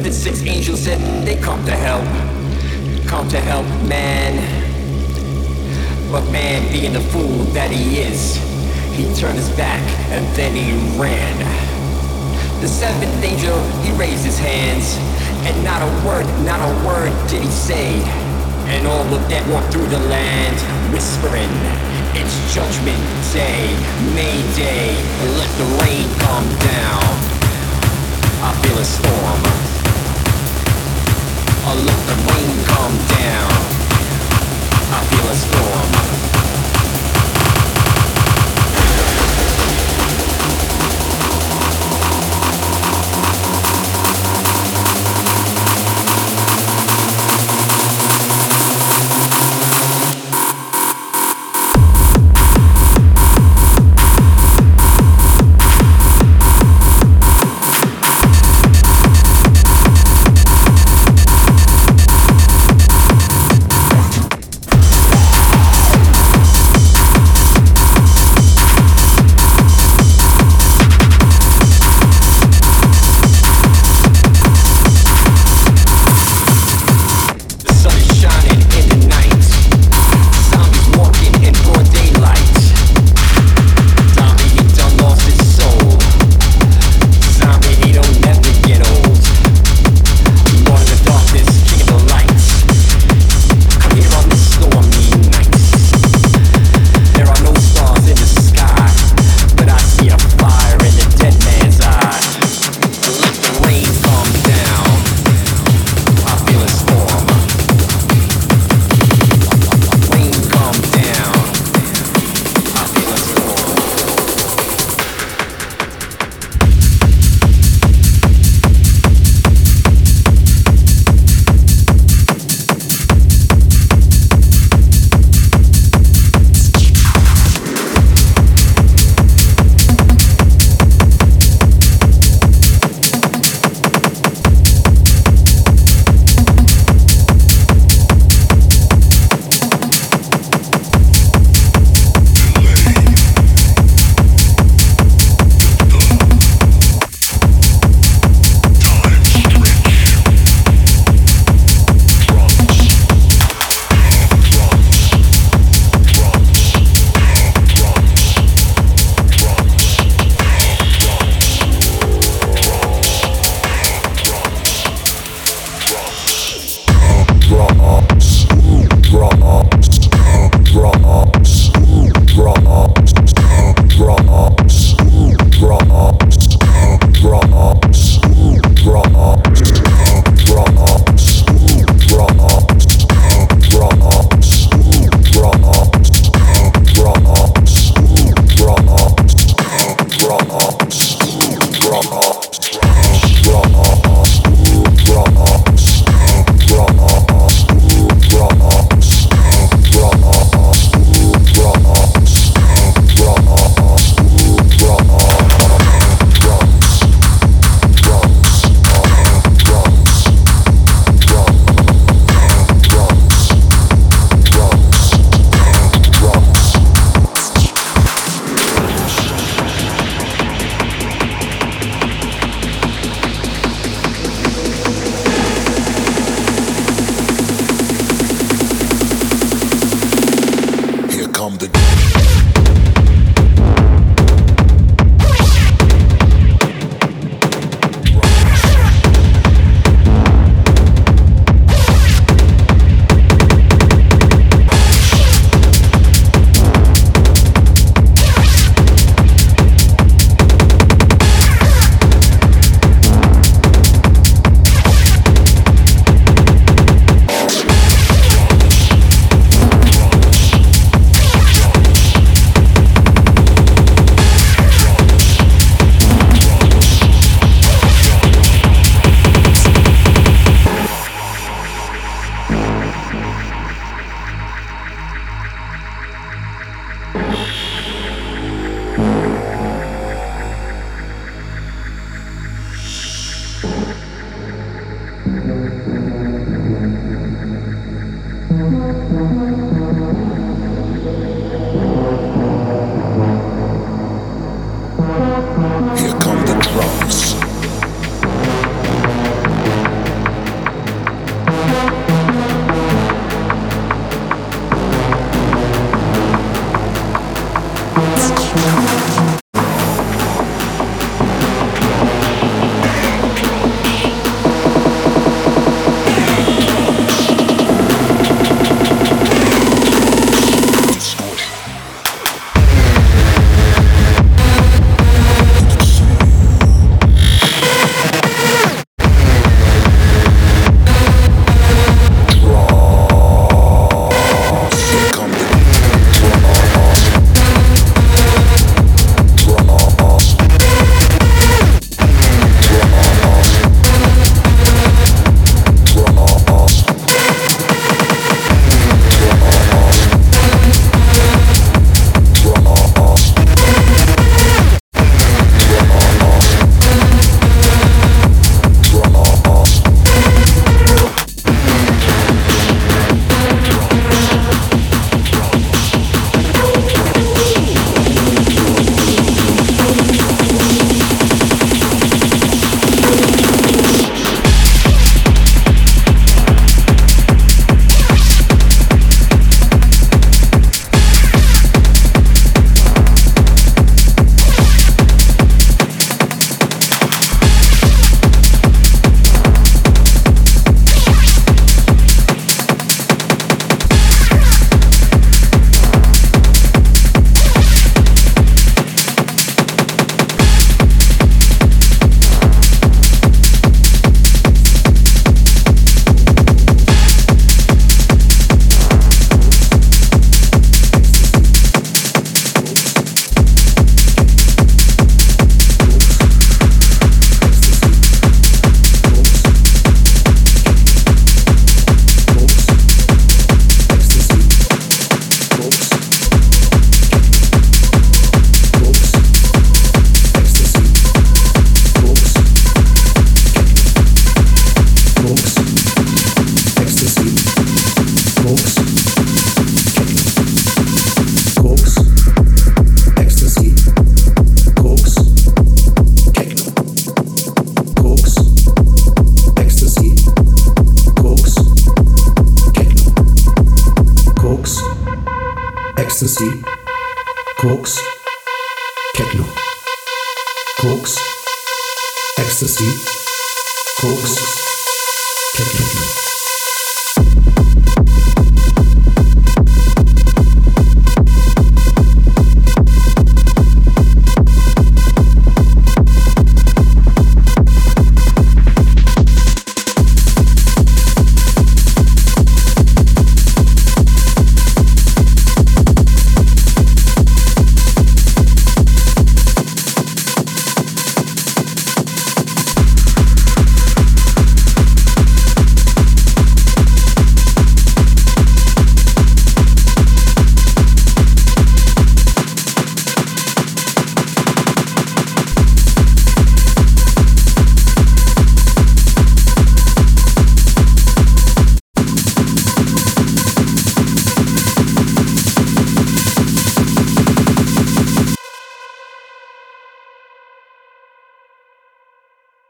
The six angels said they come to help, come to help man. But man, being the fool that he is, he turned his back and then he ran. The seventh angel, he raised his hands, and not a word, not a word did he say. And all of them walked through the land, whispering, It's Judgment Day, Mayday, let the rain come down. I feel a storm. I let the rain come down. I feel a storm.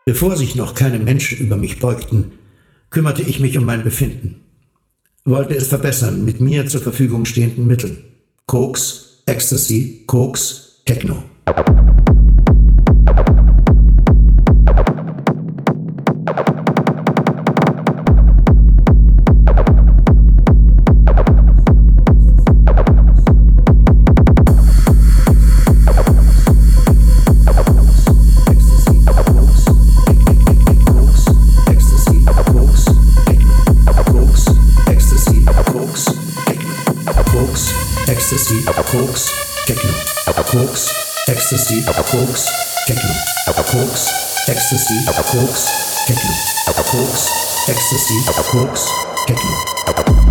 Bevor sich noch keine Menschen über mich beugten, kümmerte ich mich um mein Befinden. Wollte es verbessern mit mir zur Verfügung stehenden Mitteln. Koks, Ecstasy, Koks, Techno. Ecstasy, Koks, Techno, Koks, ecstasy, Koks, Techno, Koks, ecstasy, Koks, Techno.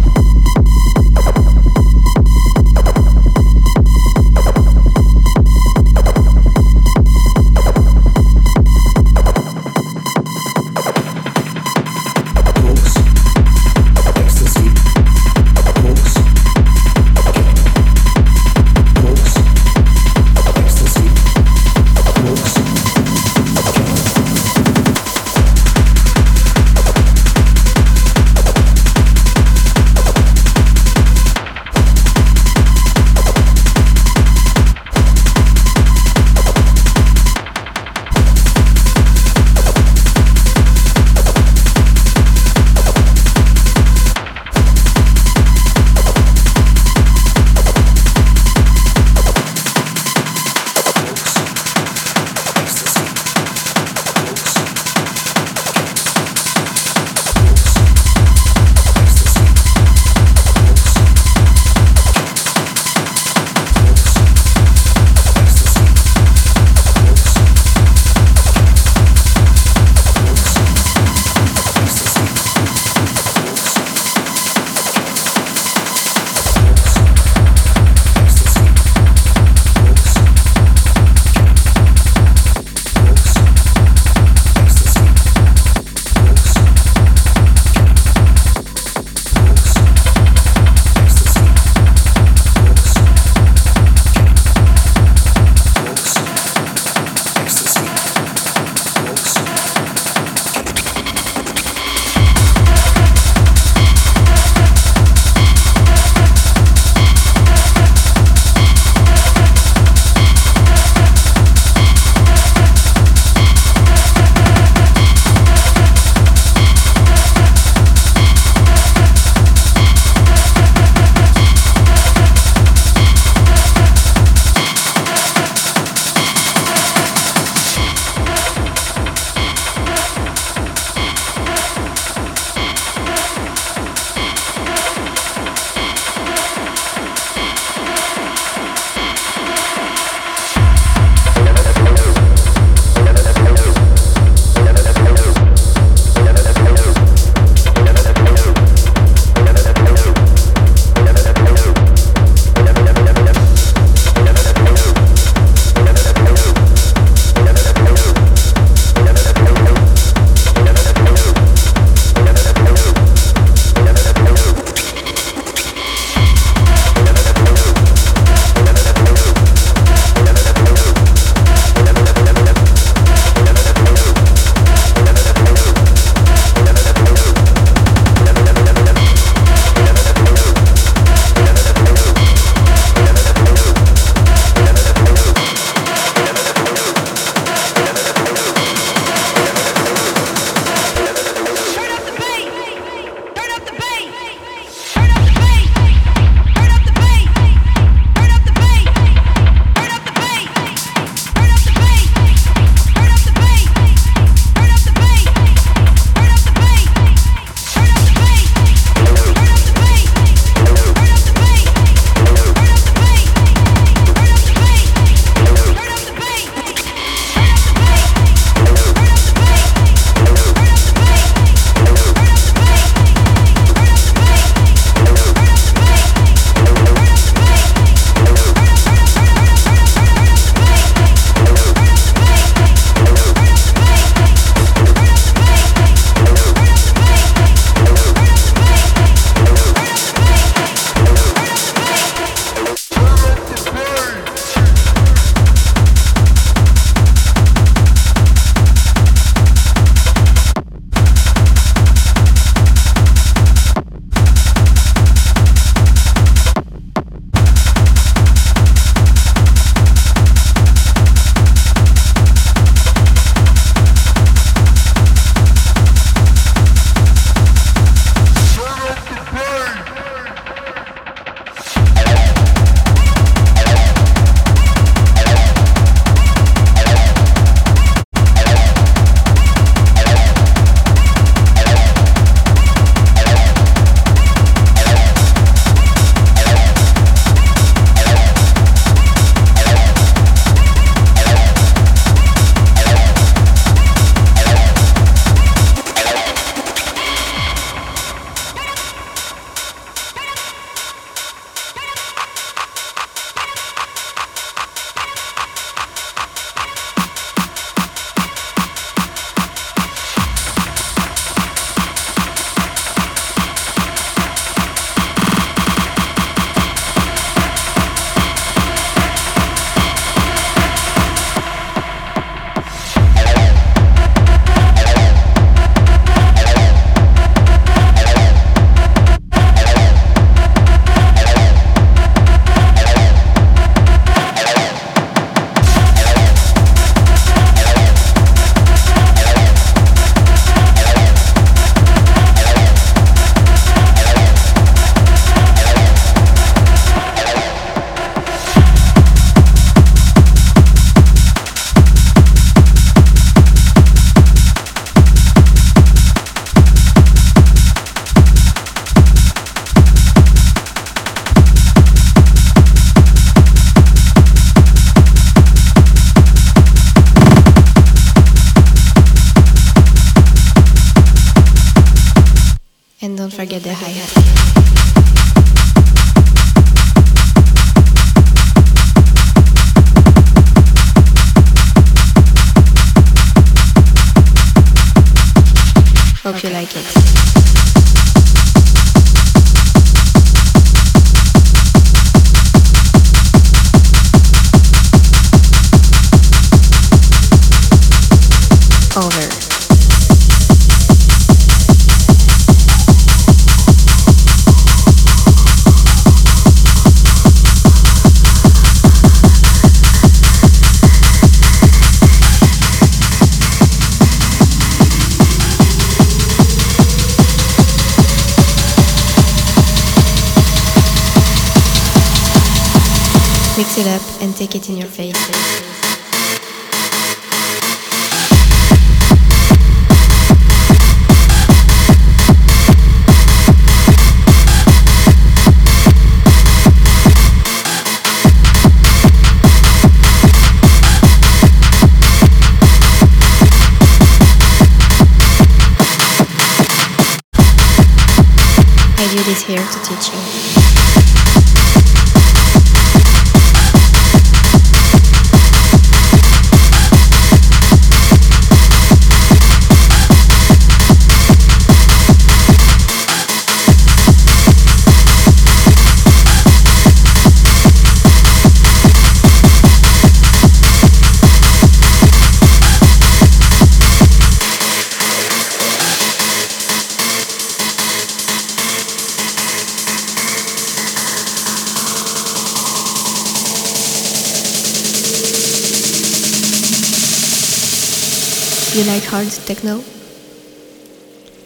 Hard techno?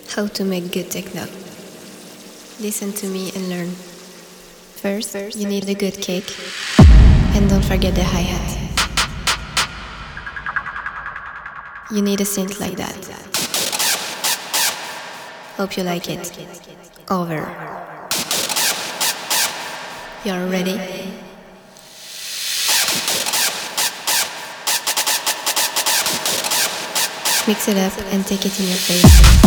How to make good techno? Listen to me and learn. First, you need a good kick, and don't forget the hi hat. You need a synth like that. Hope you like it. Over. You're ready? Mix it up and take it in your face.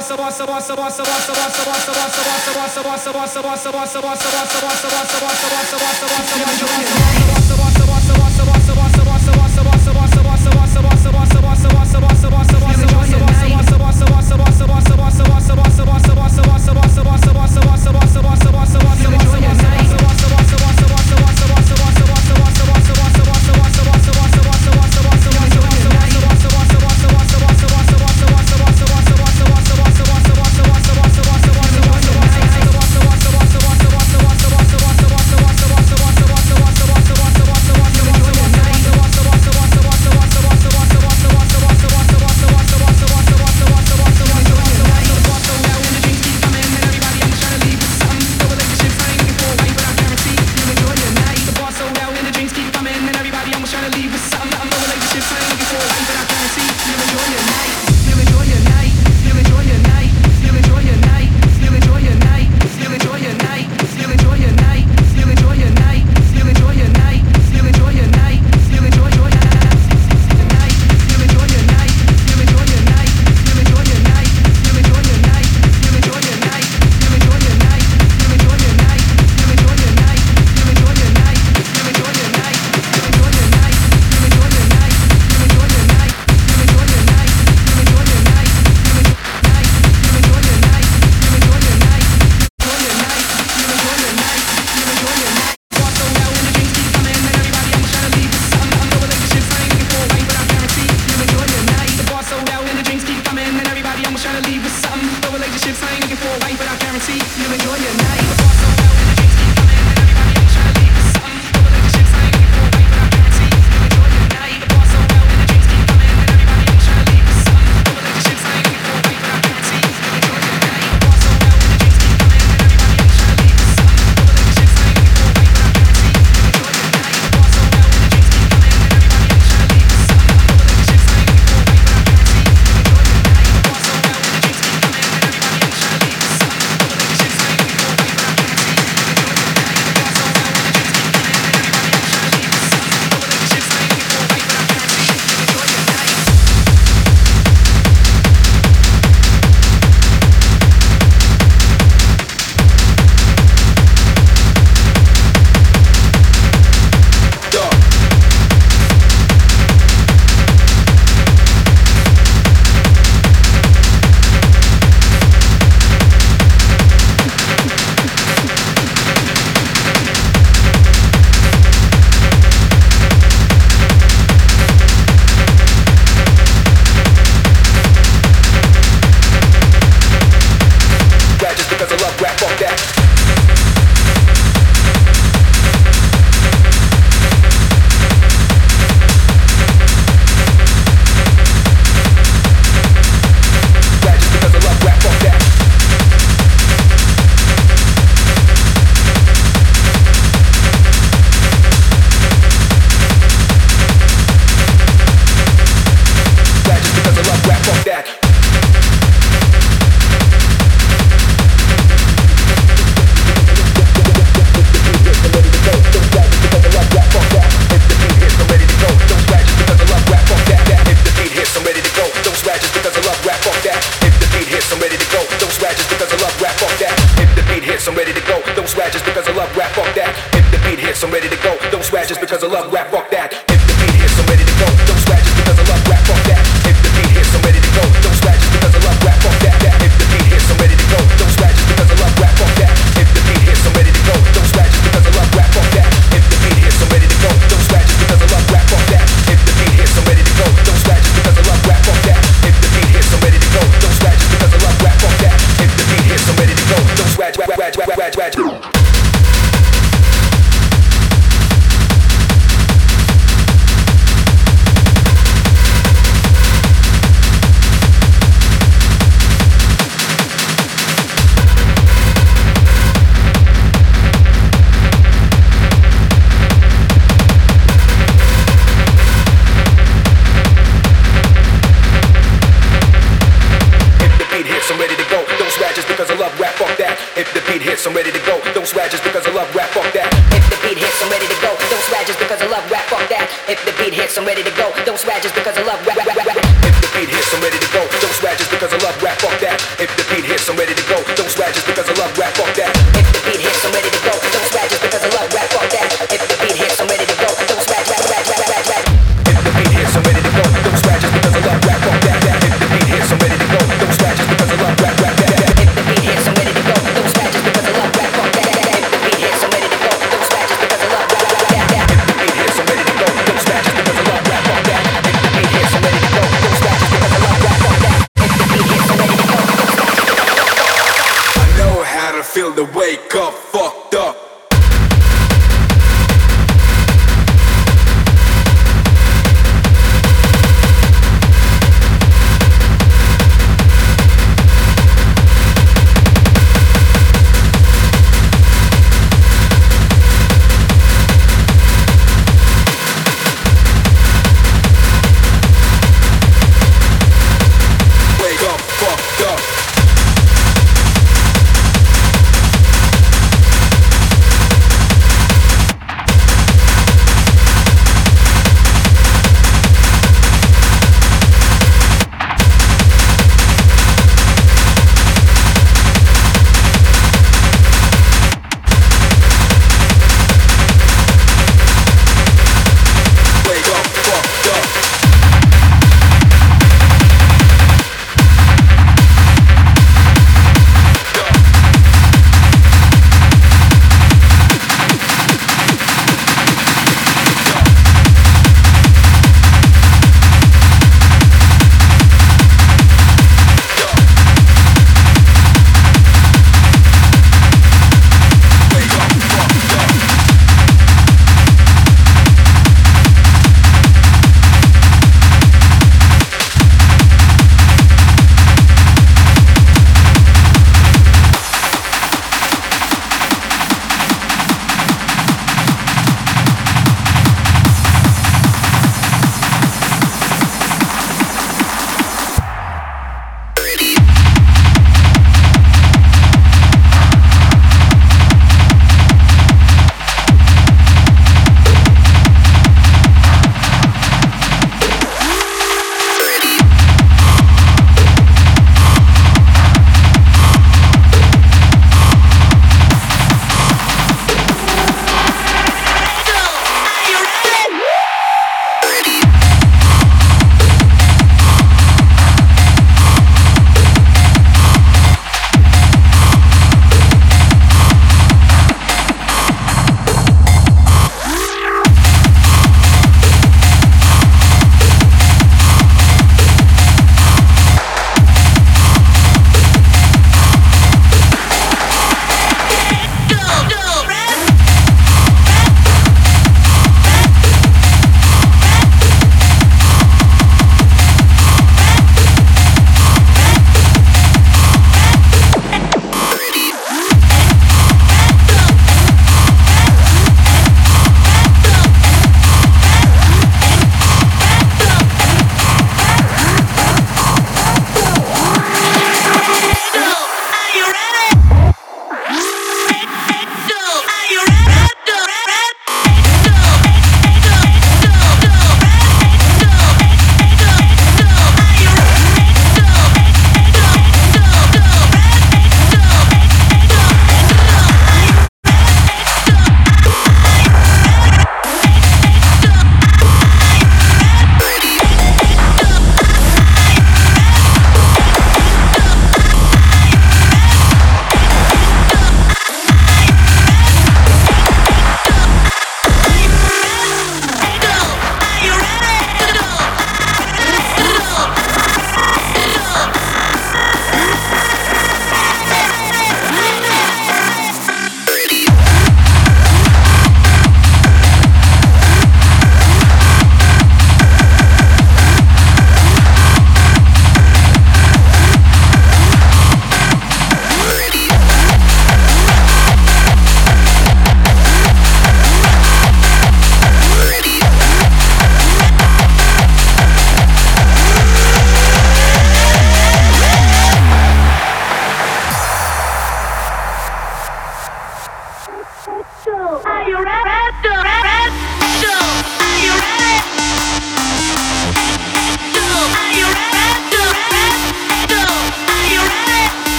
Субтитры сделал DimaTorzok